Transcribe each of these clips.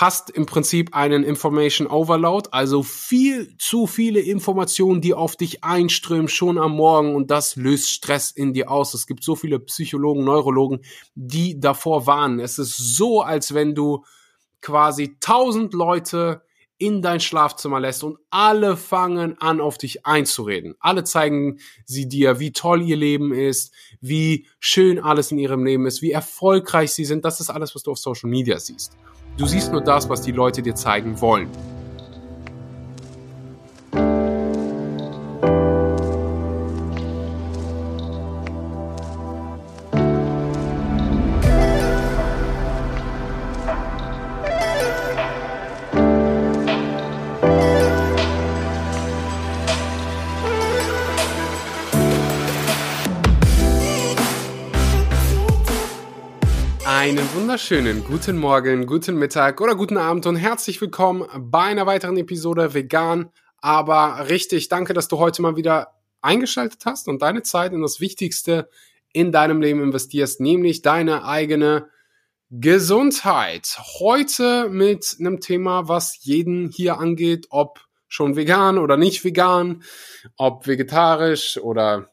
hast im Prinzip einen Information Overload, also viel zu viele Informationen, die auf dich einströmen schon am Morgen und das löst Stress in dir aus. Es gibt so viele Psychologen, Neurologen, die davor warnen. Es ist so, als wenn du quasi tausend Leute in dein Schlafzimmer lässt und alle fangen an, auf dich einzureden. Alle zeigen sie dir, wie toll ihr Leben ist, wie schön alles in ihrem Leben ist, wie erfolgreich sie sind. Das ist alles, was du auf Social Media siehst. Du siehst nur das, was die Leute dir zeigen wollen. Wunderschönen guten Morgen, guten Mittag oder guten Abend und herzlich willkommen bei einer weiteren Episode Vegan, aber richtig. Danke, dass du heute mal wieder eingeschaltet hast und deine Zeit in das Wichtigste in deinem Leben investierst, nämlich deine eigene Gesundheit. Heute mit einem Thema, was jeden hier angeht, ob schon vegan oder nicht vegan, ob vegetarisch oder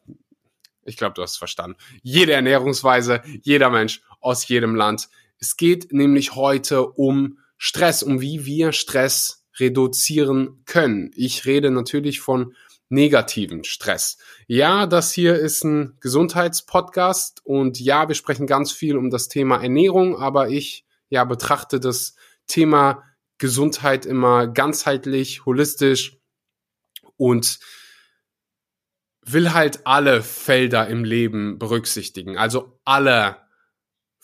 ich glaube, du hast es verstanden. Jede Ernährungsweise, jeder Mensch aus jedem Land. Es geht nämlich heute um Stress, um wie wir Stress reduzieren können. Ich rede natürlich von negativen Stress. Ja, das hier ist ein Gesundheitspodcast und ja, wir sprechen ganz viel um das Thema Ernährung, aber ich ja betrachte das Thema Gesundheit immer ganzheitlich, holistisch und will halt alle Felder im Leben berücksichtigen, also alle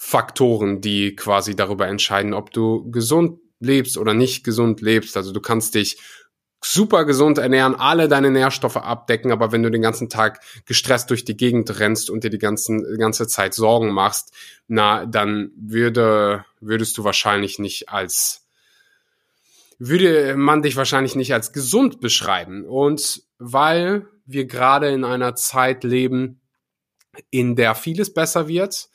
Faktoren, die quasi darüber entscheiden, ob du gesund lebst oder nicht gesund lebst. Also du kannst dich super gesund ernähren, alle deine Nährstoffe abdecken, aber wenn du den ganzen Tag gestresst durch die Gegend rennst und dir die, ganzen, ganze Zeit Sorgen machst, na, dann würde, würdest du wahrscheinlich nicht als, würde man dich wahrscheinlich nicht als gesund beschreiben. Und weil wir gerade in einer Zeit leben, in der vieles besser wird,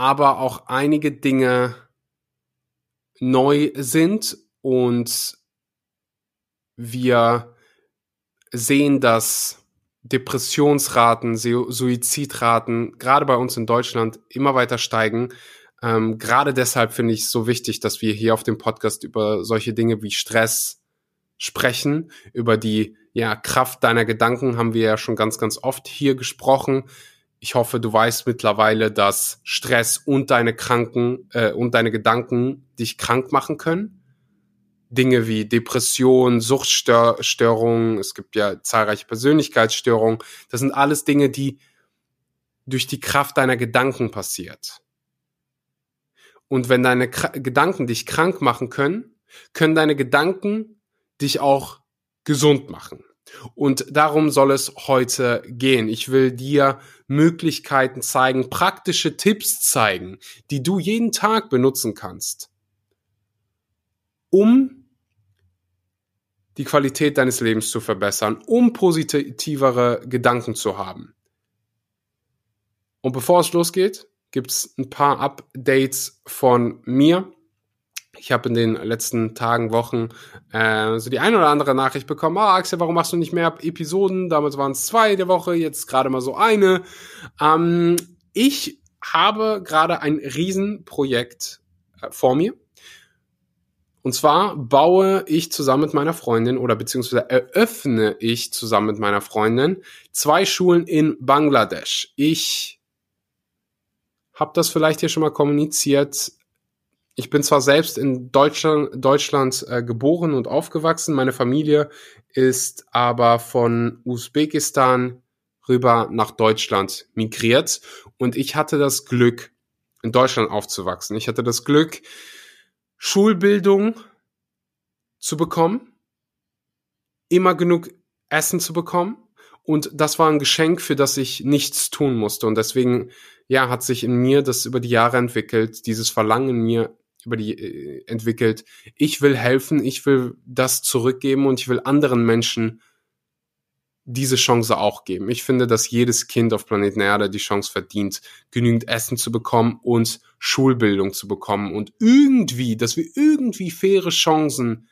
aber auch einige Dinge neu sind und wir sehen, dass Depressionsraten, Suizidraten gerade bei uns in Deutschland immer weiter steigen. Ähm, gerade deshalb finde ich es so wichtig, dass wir hier auf dem Podcast über solche Dinge wie Stress sprechen. Über die ja, Kraft deiner Gedanken haben wir ja schon ganz, ganz oft hier gesprochen ich hoffe, du weißt mittlerweile, dass Stress und deine Kranken äh, und deine Gedanken dich krank machen können. Dinge wie Depression, Suchtstörungen, es gibt ja zahlreiche Persönlichkeitsstörungen. Das sind alles Dinge, die durch die Kraft deiner Gedanken passiert. Und wenn deine K Gedanken dich krank machen können, können deine Gedanken dich auch gesund machen. Und darum soll es heute gehen. Ich will dir Möglichkeiten zeigen, praktische Tipps zeigen, die du jeden Tag benutzen kannst, um die Qualität deines Lebens zu verbessern, um positivere Gedanken zu haben. Und bevor es losgeht, gibt es ein paar Updates von mir. Ich habe in den letzten Tagen, Wochen äh, so die ein oder andere Nachricht bekommen. Ah, Axel, warum machst du nicht mehr Episoden? Damals waren es zwei der Woche, jetzt gerade mal so eine. Ähm, ich habe gerade ein Riesenprojekt äh, vor mir. Und zwar baue ich zusammen mit meiner Freundin oder beziehungsweise eröffne ich zusammen mit meiner Freundin zwei Schulen in Bangladesch. Ich habe das vielleicht hier schon mal kommuniziert ich bin zwar selbst in Deutschland, Deutschland äh, geboren und aufgewachsen, meine Familie ist aber von Usbekistan rüber nach Deutschland migriert. Und ich hatte das Glück, in Deutschland aufzuwachsen. Ich hatte das Glück, Schulbildung zu bekommen, immer genug Essen zu bekommen. Und das war ein Geschenk, für das ich nichts tun musste. Und deswegen ja, hat sich in mir das über die Jahre entwickelt, dieses Verlangen in mir über die äh, entwickelt. Ich will helfen, ich will das zurückgeben und ich will anderen Menschen diese Chance auch geben. Ich finde, dass jedes Kind auf Planeten Erde die Chance verdient, genügend Essen zu bekommen und Schulbildung zu bekommen und irgendwie, dass wir irgendwie faire Chancen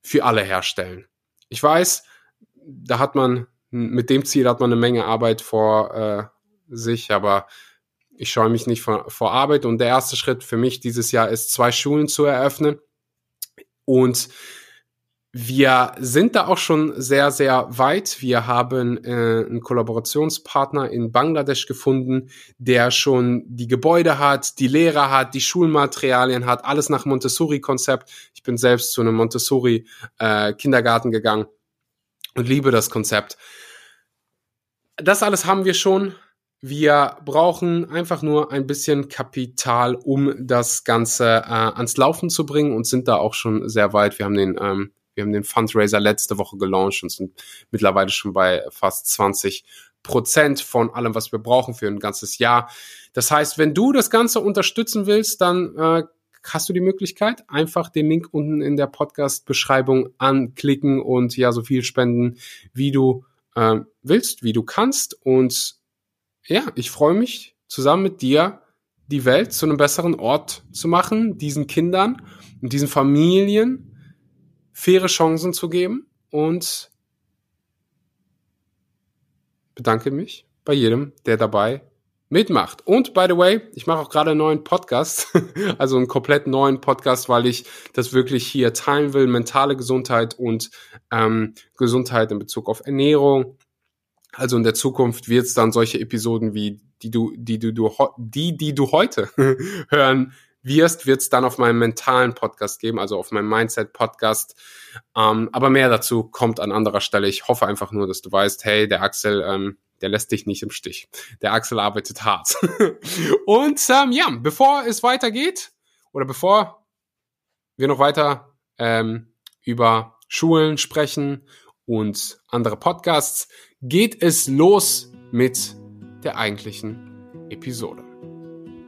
für alle herstellen. Ich weiß, da hat man, mit dem Ziel hat man eine Menge Arbeit vor äh, sich, aber ich scheue mich nicht vor, vor Arbeit und der erste Schritt für mich dieses Jahr ist, zwei Schulen zu eröffnen und wir sind da auch schon sehr, sehr weit. Wir haben äh, einen Kollaborationspartner in Bangladesch gefunden, der schon die Gebäude hat, die Lehrer hat, die Schulmaterialien hat, alles nach Montessori-Konzept. Ich bin selbst zu einem Montessori-Kindergarten äh, gegangen und liebe das Konzept. Das alles haben wir schon. Wir brauchen einfach nur ein bisschen Kapital, um das Ganze äh, ans Laufen zu bringen und sind da auch schon sehr weit. Wir haben den ähm, wir haben den Fundraiser letzte Woche gelauncht und sind mittlerweile schon bei fast 20 Prozent von allem, was wir brauchen für ein ganzes Jahr. Das heißt, wenn du das Ganze unterstützen willst, dann äh, hast du die Möglichkeit, einfach den Link unten in der Podcast-Beschreibung anklicken und ja, so viel spenden, wie du äh, willst, wie du kannst. Und ja, ich freue mich, zusammen mit dir die Welt zu einem besseren Ort zu machen, diesen Kindern und diesen Familien faire Chancen zu geben und bedanke mich bei jedem, der dabei mitmacht. Und by the way, ich mache auch gerade einen neuen Podcast, also einen komplett neuen Podcast, weil ich das wirklich hier teilen will, mentale Gesundheit und ähm, Gesundheit in Bezug auf Ernährung. Also in der Zukunft wird es dann solche Episoden wie die du, die du, du die, die du heute hören wirst, wird es dann auf meinem mentalen Podcast geben, also auf meinem Mindset-Podcast. Ähm, aber mehr dazu kommt an anderer Stelle. Ich hoffe einfach nur, dass du weißt, hey, der Axel, ähm, der lässt dich nicht im Stich. Der Axel arbeitet hart. Und ähm, ja, bevor es weitergeht oder bevor wir noch weiter ähm, über Schulen sprechen und andere Podcasts, geht es los mit der eigentlichen Episode.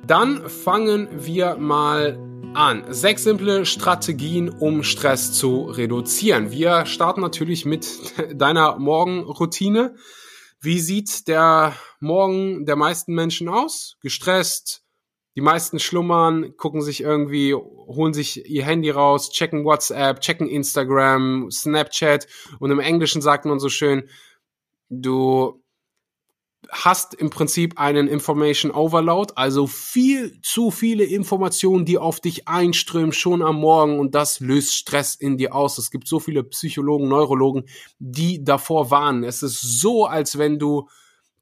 Dann fangen wir mal an. Sechs simple Strategien, um Stress zu reduzieren. Wir starten natürlich mit deiner Morgenroutine. Wie sieht der Morgen der meisten Menschen aus? Gestresst. Die meisten schlummern, gucken sich irgendwie, holen sich ihr Handy raus, checken WhatsApp, checken Instagram, Snapchat und im Englischen sagt man so schön, du hast im Prinzip einen Information Overload, also viel zu viele Informationen, die auf dich einströmen schon am Morgen und das löst Stress in dir aus. Es gibt so viele Psychologen, Neurologen, die davor warnen. Es ist so, als wenn du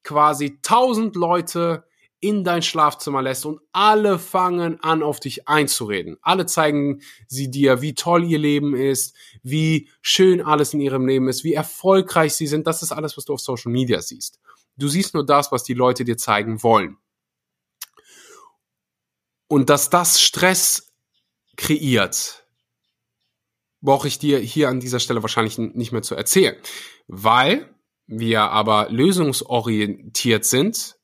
quasi tausend Leute in dein Schlafzimmer lässt und alle fangen an, auf dich einzureden. Alle zeigen sie dir, wie toll ihr Leben ist, wie schön alles in ihrem Leben ist, wie erfolgreich sie sind. Das ist alles, was du auf Social Media siehst. Du siehst nur das, was die Leute dir zeigen wollen. Und dass das Stress kreiert, brauche ich dir hier an dieser Stelle wahrscheinlich nicht mehr zu erzählen. Weil wir aber lösungsorientiert sind,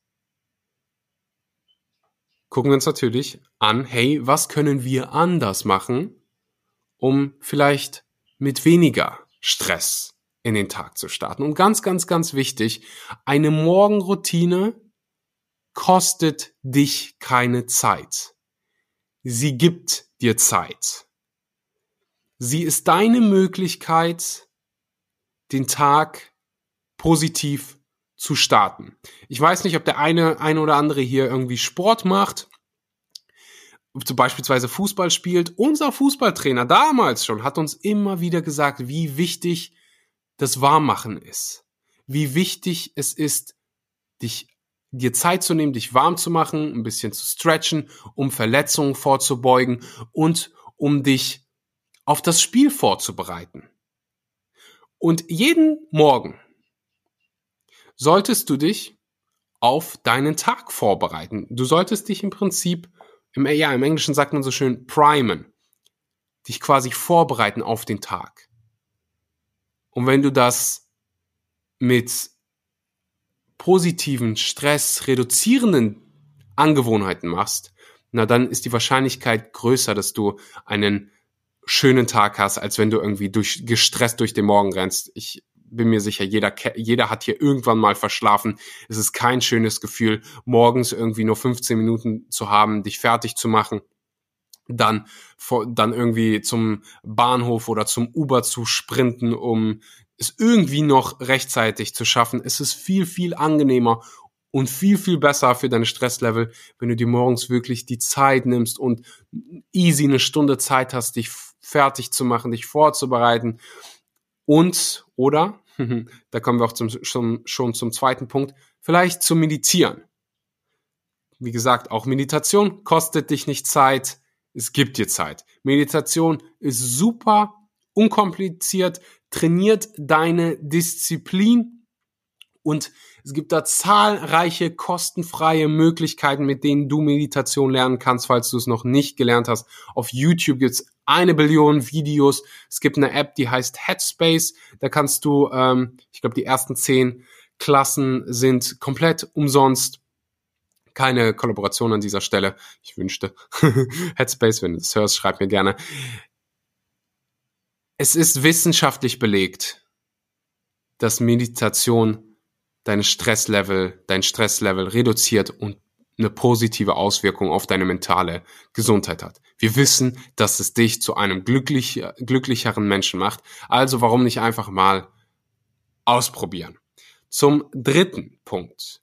gucken wir uns natürlich an, hey, was können wir anders machen, um vielleicht mit weniger Stress in den Tag zu starten. Und ganz, ganz, ganz wichtig, eine Morgenroutine kostet dich keine Zeit. Sie gibt dir Zeit. Sie ist deine Möglichkeit, den Tag positiv zu starten. Ich weiß nicht, ob der eine, eine oder andere hier irgendwie Sport macht, zum beispielsweise Fußball spielt. Unser Fußballtrainer damals schon hat uns immer wieder gesagt, wie wichtig das Warmmachen ist. Wie wichtig es ist, dich dir Zeit zu nehmen, dich warm zu machen, ein bisschen zu stretchen, um Verletzungen vorzubeugen und um dich auf das Spiel vorzubereiten. Und jeden Morgen solltest du dich auf deinen Tag vorbereiten. Du solltest dich im Prinzip, im, ja, im Englischen sagt man so schön, primen. Dich quasi vorbereiten auf den Tag. Und wenn du das mit positiven, stressreduzierenden Angewohnheiten machst, na dann ist die Wahrscheinlichkeit größer, dass du einen schönen Tag hast, als wenn du irgendwie durch, gestresst durch den Morgen rennst. Ich bin mir sicher, jeder, jeder hat hier irgendwann mal verschlafen. Es ist kein schönes Gefühl, morgens irgendwie nur 15 Minuten zu haben, dich fertig zu machen dann, dann irgendwie zum Bahnhof oder zum Uber zu sprinten, um es irgendwie noch rechtzeitig zu schaffen. Es ist viel, viel angenehmer und viel, viel besser für deine Stresslevel, wenn du dir morgens wirklich die Zeit nimmst und easy eine Stunde Zeit hast, dich fertig zu machen, dich vorzubereiten. Und, oder, da kommen wir auch zum, schon, schon zum zweiten Punkt, vielleicht zu meditieren. Wie gesagt, auch Meditation kostet dich nicht Zeit, es gibt dir Zeit. Meditation ist super unkompliziert, trainiert deine Disziplin und es gibt da zahlreiche kostenfreie Möglichkeiten, mit denen du Meditation lernen kannst, falls du es noch nicht gelernt hast. Auf YouTube gibt's eine Billion Videos. Es gibt eine App, die heißt Headspace. Da kannst du, ähm, ich glaube, die ersten zehn Klassen sind komplett umsonst. Keine Kollaboration an dieser Stelle. Ich wünschte. Headspace, wenn du das hörst, schreib mir gerne. Es ist wissenschaftlich belegt, dass Meditation dein Stresslevel, dein Stresslevel reduziert und eine positive Auswirkung auf deine mentale Gesundheit hat. Wir wissen, dass es dich zu einem glücklich, glücklicheren Menschen macht. Also warum nicht einfach mal ausprobieren? Zum dritten Punkt.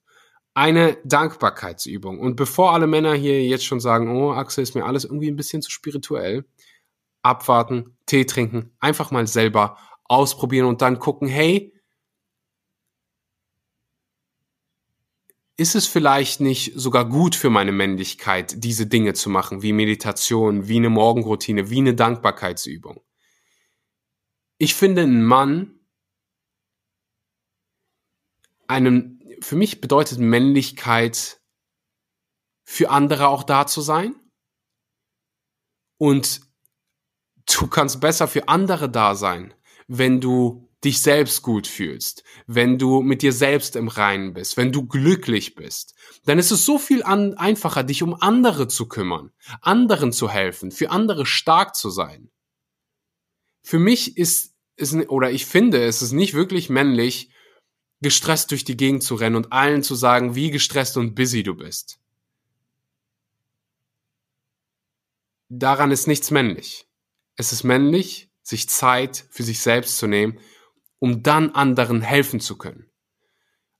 Eine Dankbarkeitsübung. Und bevor alle Männer hier jetzt schon sagen, oh, Axel, ist mir alles irgendwie ein bisschen zu spirituell, abwarten, Tee trinken, einfach mal selber ausprobieren und dann gucken, hey, ist es vielleicht nicht sogar gut für meine Männlichkeit, diese Dinge zu machen, wie Meditation, wie eine Morgenroutine, wie eine Dankbarkeitsübung? Ich finde, ein Mann, einen, für mich bedeutet Männlichkeit, für andere auch da zu sein. Und du kannst besser für andere da sein, wenn du dich selbst gut fühlst, wenn du mit dir selbst im Reinen bist, wenn du glücklich bist, dann ist es so viel an, einfacher, dich um andere zu kümmern, anderen zu helfen, für andere stark zu sein. Für mich ist es, oder ich finde, es ist nicht wirklich männlich, gestresst durch die Gegend zu rennen und allen zu sagen, wie gestresst und busy du bist. Daran ist nichts männlich. Es ist männlich, sich Zeit für sich selbst zu nehmen um dann anderen helfen zu können.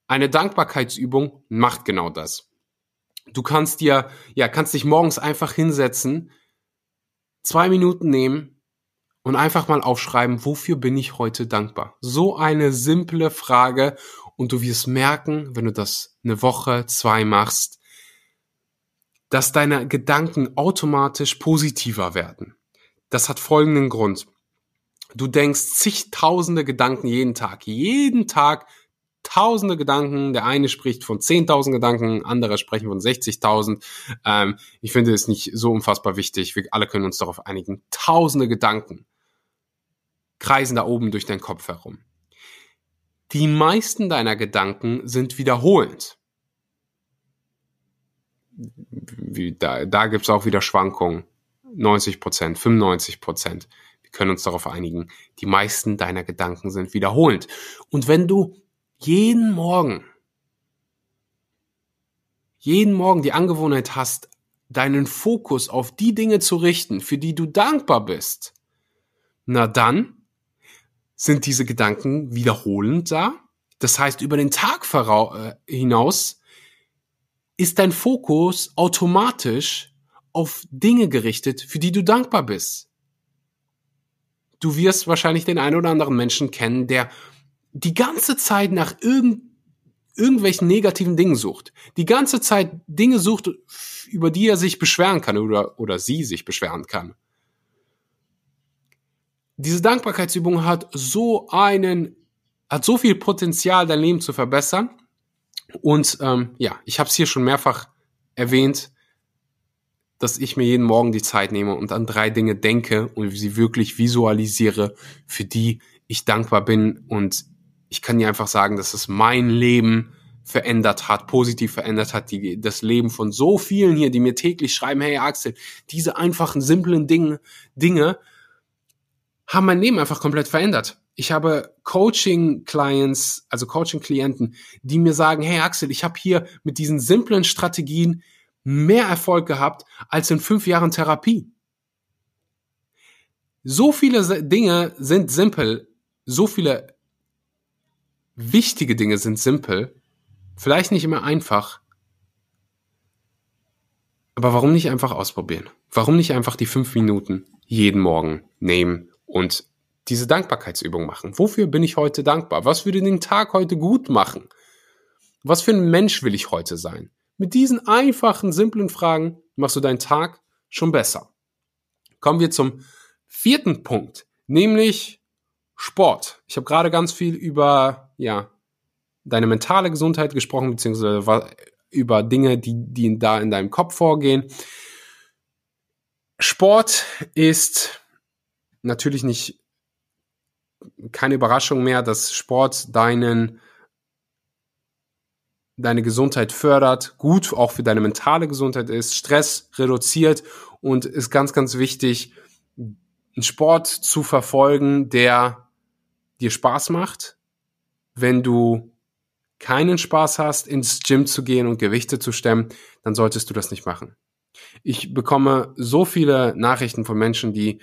Eine Dankbarkeitsübung macht genau das. Du kannst dir, ja, kannst dich morgens einfach hinsetzen, zwei Minuten nehmen und einfach mal aufschreiben, wofür bin ich heute dankbar? So eine simple Frage und du wirst merken, wenn du das eine Woche, zwei machst, dass deine Gedanken automatisch positiver werden. Das hat folgenden Grund. Du denkst zigtausende Gedanken jeden Tag. Jeden Tag tausende Gedanken. Der eine spricht von 10.000 Gedanken, andere sprechen von 60.000. Ähm, ich finde es nicht so unfassbar wichtig. Wir alle können uns darauf einigen. Tausende Gedanken kreisen da oben durch deinen Kopf herum. Die meisten deiner Gedanken sind wiederholend. Wie, da da gibt es auch wieder Schwankungen. 90 Prozent, 95 Prozent können uns darauf einigen, die meisten deiner Gedanken sind wiederholend. Und wenn du jeden Morgen, jeden Morgen die Angewohnheit hast, deinen Fokus auf die Dinge zu richten, für die du dankbar bist, na dann sind diese Gedanken wiederholend da. Das heißt, über den Tag äh, hinaus ist dein Fokus automatisch auf Dinge gerichtet, für die du dankbar bist du wirst wahrscheinlich den einen oder anderen Menschen kennen, der die ganze Zeit nach irgend, irgendwelchen negativen Dingen sucht. Die ganze Zeit Dinge sucht, über die er sich beschweren kann oder, oder sie sich beschweren kann. Diese Dankbarkeitsübung hat so einen, hat so viel Potenzial, dein Leben zu verbessern. Und ähm, ja, ich habe es hier schon mehrfach erwähnt dass ich mir jeden Morgen die Zeit nehme und an drei Dinge denke und sie wirklich visualisiere, für die ich dankbar bin. Und ich kann dir einfach sagen, dass es mein Leben verändert hat, positiv verändert hat, die, das Leben von so vielen hier, die mir täglich schreiben, hey Axel, diese einfachen, simplen Dinge, Dinge haben mein Leben einfach komplett verändert. Ich habe Coaching-Clients, also Coaching-Klienten, die mir sagen, hey Axel, ich habe hier mit diesen simplen Strategien mehr Erfolg gehabt als in fünf Jahren Therapie. So viele Dinge sind simpel, so viele wichtige Dinge sind simpel, vielleicht nicht immer einfach, aber warum nicht einfach ausprobieren? Warum nicht einfach die fünf Minuten jeden Morgen nehmen und diese Dankbarkeitsübung machen? Wofür bin ich heute dankbar? Was würde den Tag heute gut machen? Was für ein Mensch will ich heute sein? Mit diesen einfachen, simplen Fragen machst du deinen Tag schon besser. Kommen wir zum vierten Punkt, nämlich Sport. Ich habe gerade ganz viel über ja deine mentale Gesundheit gesprochen, beziehungsweise über Dinge, die, die da in deinem Kopf vorgehen. Sport ist natürlich nicht keine Überraschung mehr, dass Sport deinen deine Gesundheit fördert, gut auch für deine mentale Gesundheit ist, Stress reduziert und ist ganz, ganz wichtig, einen Sport zu verfolgen, der dir Spaß macht. Wenn du keinen Spaß hast, ins Gym zu gehen und Gewichte zu stemmen, dann solltest du das nicht machen. Ich bekomme so viele Nachrichten von Menschen, die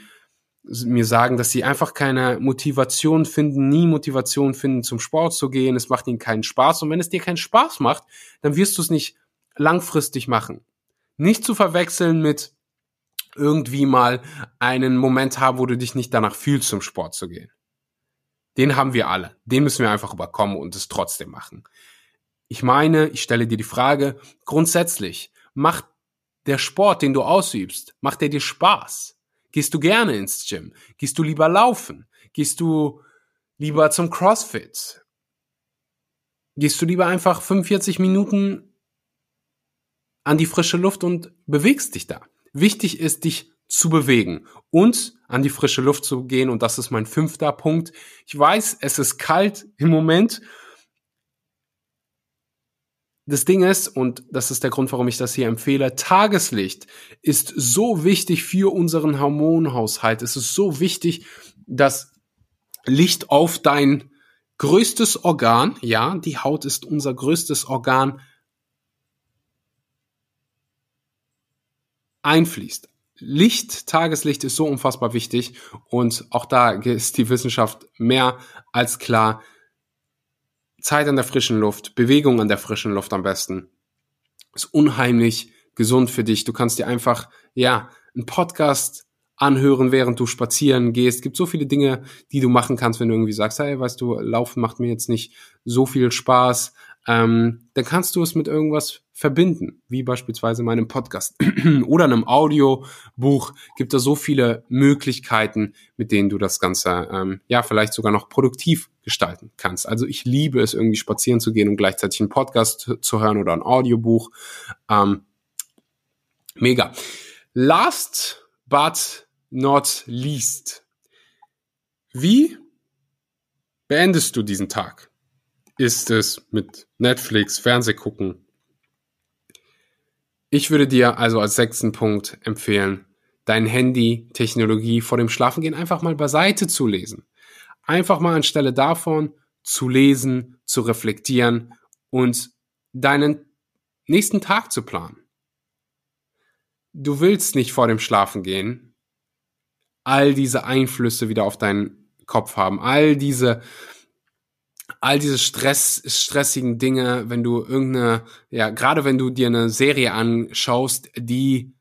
mir sagen, dass sie einfach keine Motivation finden, nie Motivation finden, zum Sport zu gehen. Es macht ihnen keinen Spaß. Und wenn es dir keinen Spaß macht, dann wirst du es nicht langfristig machen. Nicht zu verwechseln mit irgendwie mal einen Moment haben, wo du dich nicht danach fühlst, zum Sport zu gehen. Den haben wir alle. Den müssen wir einfach überkommen und es trotzdem machen. Ich meine, ich stelle dir die Frage, grundsätzlich, macht der Sport, den du ausübst, macht der dir Spaß? Gehst du gerne ins Gym? Gehst du lieber laufen? Gehst du lieber zum CrossFit? Gehst du lieber einfach 45 Minuten an die frische Luft und bewegst dich da? Wichtig ist, dich zu bewegen und an die frische Luft zu gehen. Und das ist mein fünfter Punkt. Ich weiß, es ist kalt im Moment das Ding ist, und das ist der Grund, warum ich das hier empfehle, Tageslicht ist so wichtig für unseren Hormonhaushalt. Es ist so wichtig, dass Licht auf dein größtes Organ, ja, die Haut ist unser größtes Organ, einfließt. Licht, Tageslicht ist so unfassbar wichtig und auch da ist die Wissenschaft mehr als klar, Zeit an der frischen Luft, Bewegung an der frischen Luft am besten. Ist unheimlich gesund für dich. Du kannst dir einfach, ja, einen Podcast anhören, während du spazieren gehst. Es gibt so viele Dinge, die du machen kannst, wenn du irgendwie sagst, hey, weißt du, Laufen macht mir jetzt nicht so viel Spaß ähm, dann kannst du es mit irgendwas verbinden, wie beispielsweise meinem Podcast oder einem Audiobuch. Gibt da so viele Möglichkeiten, mit denen du das Ganze ähm, ja vielleicht sogar noch produktiv gestalten kannst. Also ich liebe es, irgendwie spazieren zu gehen und gleichzeitig einen Podcast zu hören oder ein Audiobuch. Ähm, mega. Last but not least. Wie beendest du diesen Tag? ist es mit Netflix, Fernseh gucken. Ich würde dir also als sechsten Punkt empfehlen, dein Handy, Technologie vor dem Schlafengehen einfach mal beiseite zu lesen. Einfach mal anstelle davon zu lesen, zu reflektieren und deinen nächsten Tag zu planen. Du willst nicht vor dem Schlafengehen all diese Einflüsse wieder auf deinen Kopf haben, all diese all diese Stress, stressigen Dinge, wenn du irgendeine, ja, gerade wenn du dir eine Serie anschaust, die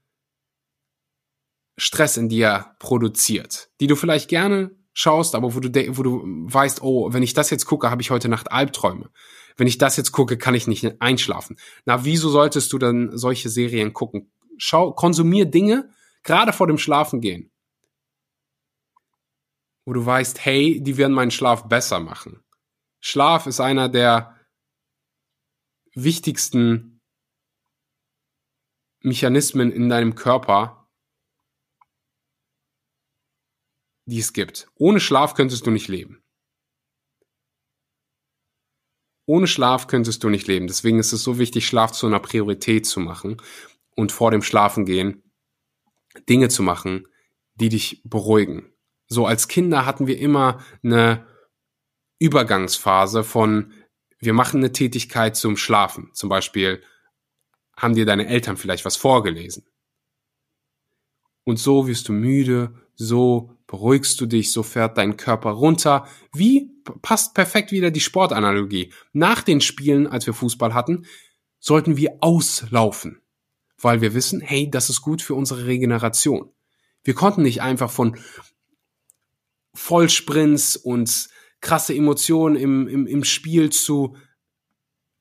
Stress in dir produziert, die du vielleicht gerne schaust, aber wo du, wo du weißt, oh, wenn ich das jetzt gucke, habe ich heute Nacht Albträume. Wenn ich das jetzt gucke, kann ich nicht einschlafen. Na, wieso solltest du dann solche Serien gucken? Schau, konsumier Dinge, gerade vor dem Schlafengehen, wo du weißt, hey, die werden meinen Schlaf besser machen. Schlaf ist einer der wichtigsten Mechanismen in deinem Körper, die es gibt. Ohne Schlaf könntest du nicht leben. Ohne Schlaf könntest du nicht leben. Deswegen ist es so wichtig, Schlaf zu einer Priorität zu machen und vor dem Schlafengehen Dinge zu machen, die dich beruhigen. So als Kinder hatten wir immer eine Übergangsphase von wir machen eine Tätigkeit zum Schlafen. Zum Beispiel haben dir deine Eltern vielleicht was vorgelesen. Und so wirst du müde, so beruhigst du dich, so fährt dein Körper runter. Wie passt perfekt wieder die Sportanalogie. Nach den Spielen, als wir Fußball hatten, sollten wir auslaufen, weil wir wissen, hey, das ist gut für unsere Regeneration. Wir konnten nicht einfach von Vollsprints und krasse Emotionen im, im, im Spiel zu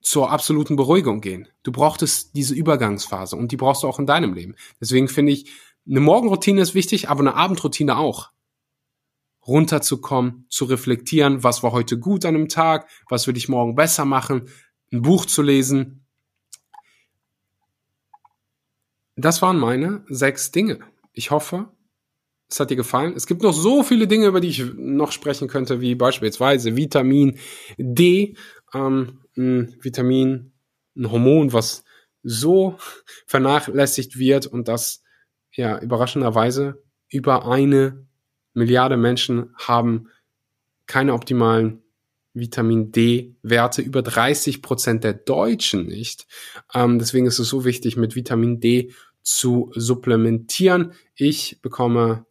zur absoluten Beruhigung gehen. Du brauchtest diese Übergangsphase und die brauchst du auch in deinem Leben. Deswegen finde ich, eine Morgenroutine ist wichtig, aber eine Abendroutine auch. Runterzukommen, zu reflektieren, was war heute gut an einem Tag, was will ich morgen besser machen, ein Buch zu lesen. Das waren meine sechs Dinge. Ich hoffe, es hat dir gefallen. Es gibt noch so viele Dinge, über die ich noch sprechen könnte, wie beispielsweise Vitamin D, ähm, ein Vitamin, ein Hormon, was so vernachlässigt wird und das ja überraschenderweise über eine Milliarde Menschen haben keine optimalen Vitamin D-Werte, über 30 Prozent der Deutschen nicht. Ähm, deswegen ist es so wichtig, mit Vitamin D zu supplementieren. Ich bekomme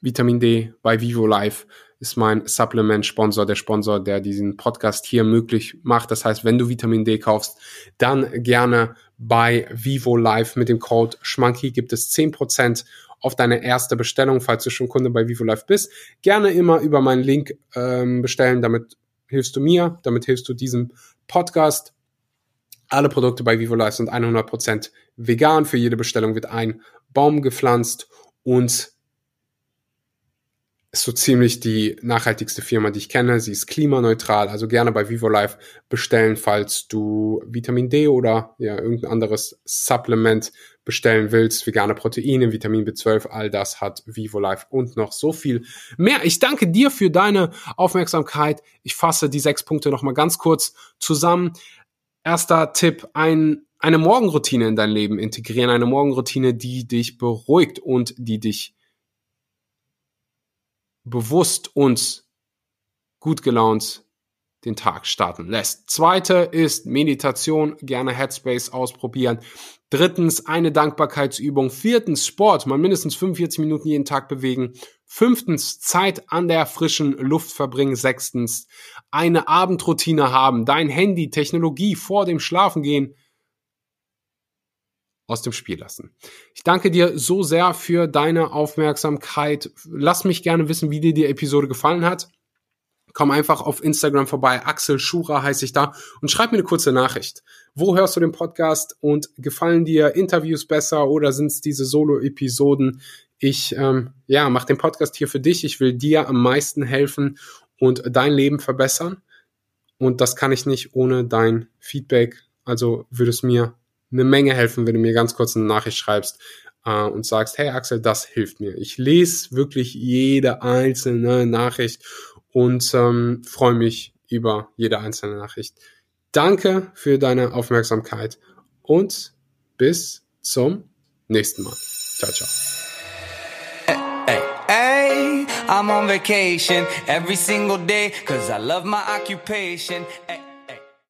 Vitamin D bei Vivo Life ist mein Supplement-Sponsor, der Sponsor, der diesen Podcast hier möglich macht. Das heißt, wenn du Vitamin D kaufst, dann gerne bei Vivo Life mit dem Code Schmanky gibt es 10% auf deine erste Bestellung, falls du schon Kunde bei Vivo Life bist. Gerne immer über meinen Link ähm, bestellen, damit hilfst du mir, damit hilfst du diesem Podcast. Alle Produkte bei Vivo Life sind 100% vegan. Für jede Bestellung wird ein Baum gepflanzt und ist so ziemlich die nachhaltigste Firma, die ich kenne. Sie ist klimaneutral, also gerne bei VivoLife bestellen, falls du Vitamin D oder ja irgendein anderes Supplement bestellen willst. Vegane Proteine, Vitamin B12, all das hat VivoLife und noch so viel mehr. Ich danke dir für deine Aufmerksamkeit. Ich fasse die sechs Punkte nochmal ganz kurz zusammen. Erster Tipp, ein, eine Morgenroutine in dein Leben integrieren. Eine Morgenroutine, die dich beruhigt und die dich bewusst uns gut gelaunt den Tag starten lässt. Zweite ist Meditation, gerne Headspace ausprobieren. Drittens eine Dankbarkeitsübung. Viertens Sport, mal mindestens 45 Minuten jeden Tag bewegen. Fünftens Zeit an der frischen Luft verbringen. Sechstens eine Abendroutine haben. Dein Handy, Technologie vor dem Schlafengehen aus dem Spiel lassen. Ich danke dir so sehr für deine Aufmerksamkeit. Lass mich gerne wissen, wie dir die Episode gefallen hat. Komm einfach auf Instagram vorbei. Axel Schura heiße ich da und schreib mir eine kurze Nachricht. Wo hörst du den Podcast und gefallen dir Interviews besser oder sind es diese Solo-Episoden? Ich ähm, ja mach den Podcast hier für dich. Ich will dir am meisten helfen und dein Leben verbessern. Und das kann ich nicht ohne dein Feedback. Also würde es mir eine Menge helfen, wenn du mir ganz kurz eine Nachricht schreibst äh, und sagst, hey Axel, das hilft mir. Ich lese wirklich jede einzelne Nachricht und ähm, freue mich über jede einzelne Nachricht. Danke für deine Aufmerksamkeit und bis zum nächsten Mal. Ciao, ciao. I'm on vacation every single day cause I love my occupation.